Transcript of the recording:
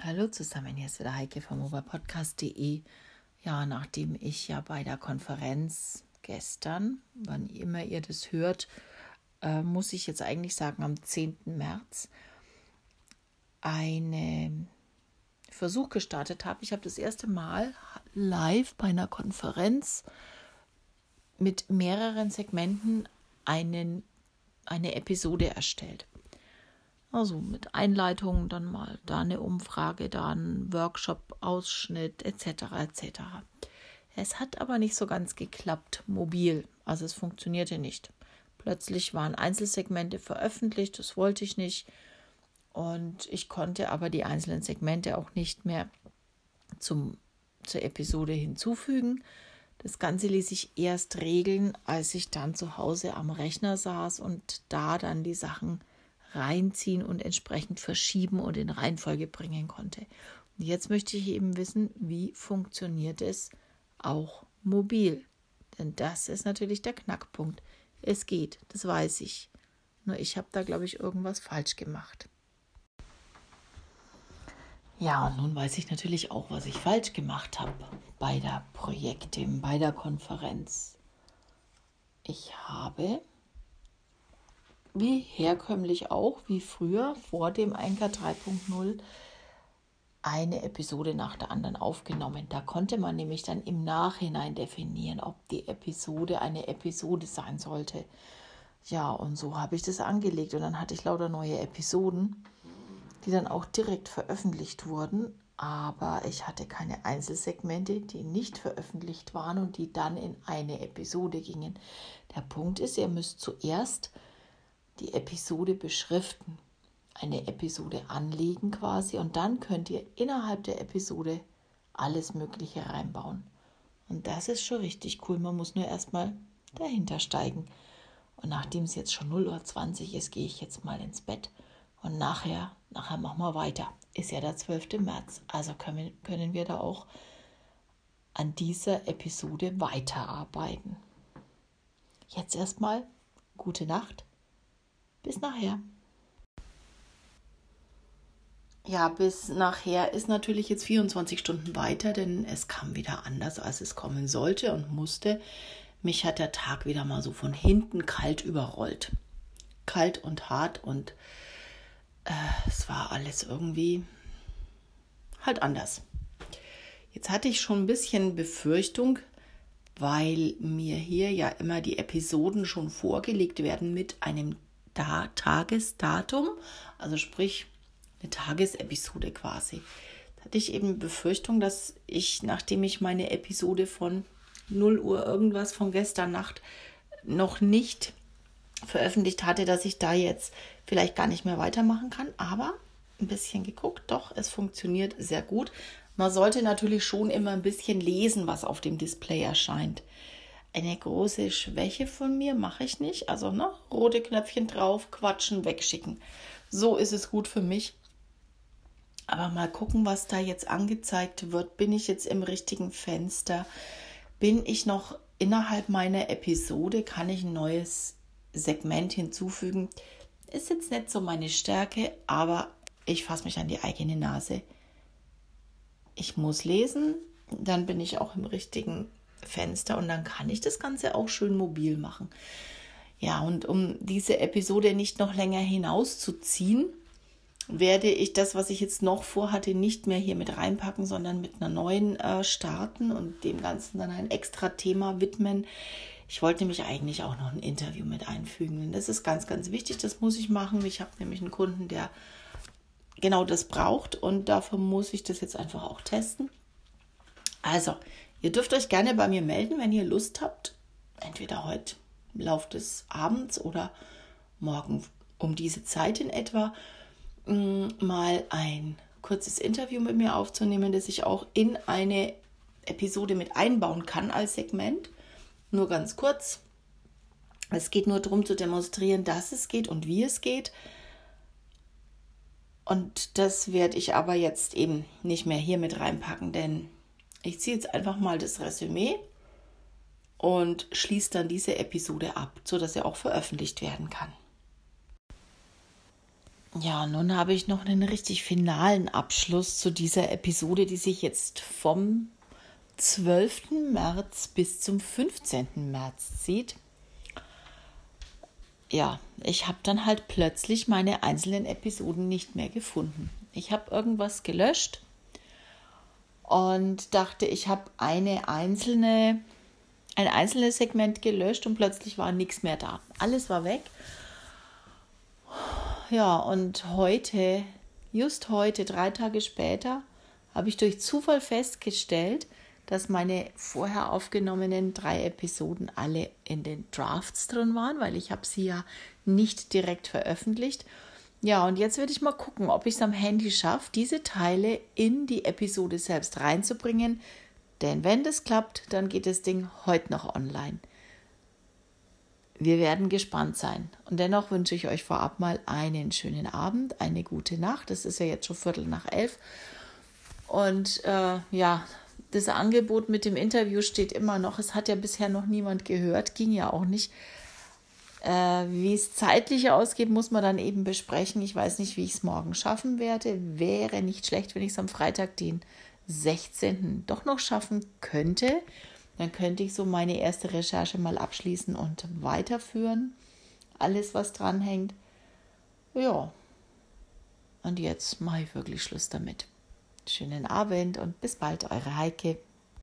Hallo zusammen, hier ist wieder Heike vom oberpodcast.de. Ja, nachdem ich ja bei der Konferenz gestern, wann immer ihr das hört, äh, muss ich jetzt eigentlich sagen, am 10. März einen Versuch gestartet habe. Ich habe das erste Mal live bei einer Konferenz mit mehreren Segmenten einen, eine Episode erstellt. Also mit Einleitungen dann mal da eine Umfrage, da ein Workshop-Ausschnitt etc. etc. Es hat aber nicht so ganz geklappt, mobil. Also es funktionierte nicht. Plötzlich waren Einzelsegmente veröffentlicht, das wollte ich nicht. Und ich konnte aber die einzelnen Segmente auch nicht mehr zum, zur Episode hinzufügen. Das Ganze ließ ich erst regeln, als ich dann zu Hause am Rechner saß und da dann die Sachen reinziehen und entsprechend verschieben und in Reihenfolge bringen konnte. Und jetzt möchte ich eben wissen, wie funktioniert es auch mobil? Denn das ist natürlich der Knackpunkt. Es geht, das weiß ich. Nur ich habe da, glaube ich, irgendwas falsch gemacht. Ja, und nun weiß ich natürlich auch, was ich falsch gemacht habe bei der Projekte, bei der Konferenz. Ich habe wie herkömmlich auch, wie früher vor dem Einker 3.0, eine Episode nach der anderen aufgenommen. Da konnte man nämlich dann im Nachhinein definieren, ob die Episode eine Episode sein sollte. Ja, und so habe ich das angelegt und dann hatte ich lauter neue Episoden, die dann auch direkt veröffentlicht wurden, aber ich hatte keine Einzelsegmente, die nicht veröffentlicht waren und die dann in eine Episode gingen. Der Punkt ist, ihr müsst zuerst die Episode beschriften, eine Episode anlegen quasi und dann könnt ihr innerhalb der Episode alles Mögliche reinbauen. Und das ist schon richtig cool. Man muss nur erstmal dahinter steigen. Und nachdem es jetzt schon 0.20 Uhr ist, gehe ich jetzt mal ins Bett. Und nachher, nachher machen wir weiter. Ist ja der 12. März. Also können, können wir da auch an dieser Episode weiterarbeiten. Jetzt erstmal gute Nacht bis nachher. Ja, bis nachher ist natürlich jetzt 24 Stunden weiter, denn es kam wieder anders, als es kommen sollte und musste. Mich hat der Tag wieder mal so von hinten kalt überrollt. Kalt und hart und äh, es war alles irgendwie halt anders. Jetzt hatte ich schon ein bisschen Befürchtung, weil mir hier ja immer die Episoden schon vorgelegt werden mit einem da Tagesdatum, also sprich eine Tagesepisode quasi. Da hatte ich eben Befürchtung, dass ich, nachdem ich meine Episode von 0 Uhr irgendwas von gestern Nacht noch nicht veröffentlicht hatte, dass ich da jetzt vielleicht gar nicht mehr weitermachen kann. Aber ein bisschen geguckt, doch, es funktioniert sehr gut. Man sollte natürlich schon immer ein bisschen lesen, was auf dem Display erscheint eine große Schwäche von mir mache ich nicht. Also ne, rote Knöpfchen drauf, quatschen, wegschicken. So ist es gut für mich. Aber mal gucken, was da jetzt angezeigt wird. Bin ich jetzt im richtigen Fenster? Bin ich noch innerhalb meiner Episode? Kann ich ein neues Segment hinzufügen? Ist jetzt nicht so meine Stärke, aber ich fasse mich an die eigene Nase. Ich muss lesen, dann bin ich auch im richtigen Fenster und dann kann ich das Ganze auch schön mobil machen. Ja, und um diese Episode nicht noch länger hinauszuziehen, werde ich das, was ich jetzt noch vorhatte, nicht mehr hier mit reinpacken, sondern mit einer neuen äh, starten und dem Ganzen dann ein extra Thema widmen. Ich wollte nämlich eigentlich auch noch ein Interview mit einfügen. Das ist ganz, ganz wichtig. Das muss ich machen. Ich habe nämlich einen Kunden, der genau das braucht und dafür muss ich das jetzt einfach auch testen. Also, Ihr dürft euch gerne bei mir melden, wenn ihr Lust habt, entweder heute im Laufe des Abends oder morgen um diese Zeit in etwa, mm, mal ein kurzes Interview mit mir aufzunehmen, das ich auch in eine Episode mit einbauen kann als Segment. Nur ganz kurz. Es geht nur darum zu demonstrieren, dass es geht und wie es geht. Und das werde ich aber jetzt eben nicht mehr hier mit reinpacken, denn ich ziehe jetzt einfach mal das Resümee und schließe dann diese Episode ab, sodass sie auch veröffentlicht werden kann. Ja, nun habe ich noch einen richtig finalen Abschluss zu dieser Episode, die sich jetzt vom 12. März bis zum 15. März zieht. Ja, ich habe dann halt plötzlich meine einzelnen Episoden nicht mehr gefunden. Ich habe irgendwas gelöscht und dachte, ich habe eine einzelne, ein einzelnes Segment gelöscht und plötzlich war nichts mehr da. Alles war weg ja, und heute, just heute, drei Tage später, habe ich durch Zufall festgestellt, dass meine vorher aufgenommenen drei Episoden alle in den Drafts drin waren, weil ich habe sie ja nicht direkt veröffentlicht. Ja, und jetzt werde ich mal gucken, ob ich es am Handy schaffe, diese Teile in die Episode selbst reinzubringen. Denn wenn das klappt, dann geht das Ding heute noch online. Wir werden gespannt sein. Und dennoch wünsche ich euch vorab mal einen schönen Abend, eine gute Nacht. Es ist ja jetzt schon Viertel nach elf. Und äh, ja, das Angebot mit dem Interview steht immer noch. Es hat ja bisher noch niemand gehört, ging ja auch nicht. Äh, wie es zeitlich ausgeht, muss man dann eben besprechen. Ich weiß nicht, wie ich es morgen schaffen werde. Wäre nicht schlecht, wenn ich es am Freitag, den 16. doch noch schaffen könnte dann könnte ich so meine erste Recherche mal abschließen und weiterführen. Alles, was dranhängt. Ja. Und jetzt mache ich wirklich Schluss damit. Schönen Abend und bis bald, eure Heike.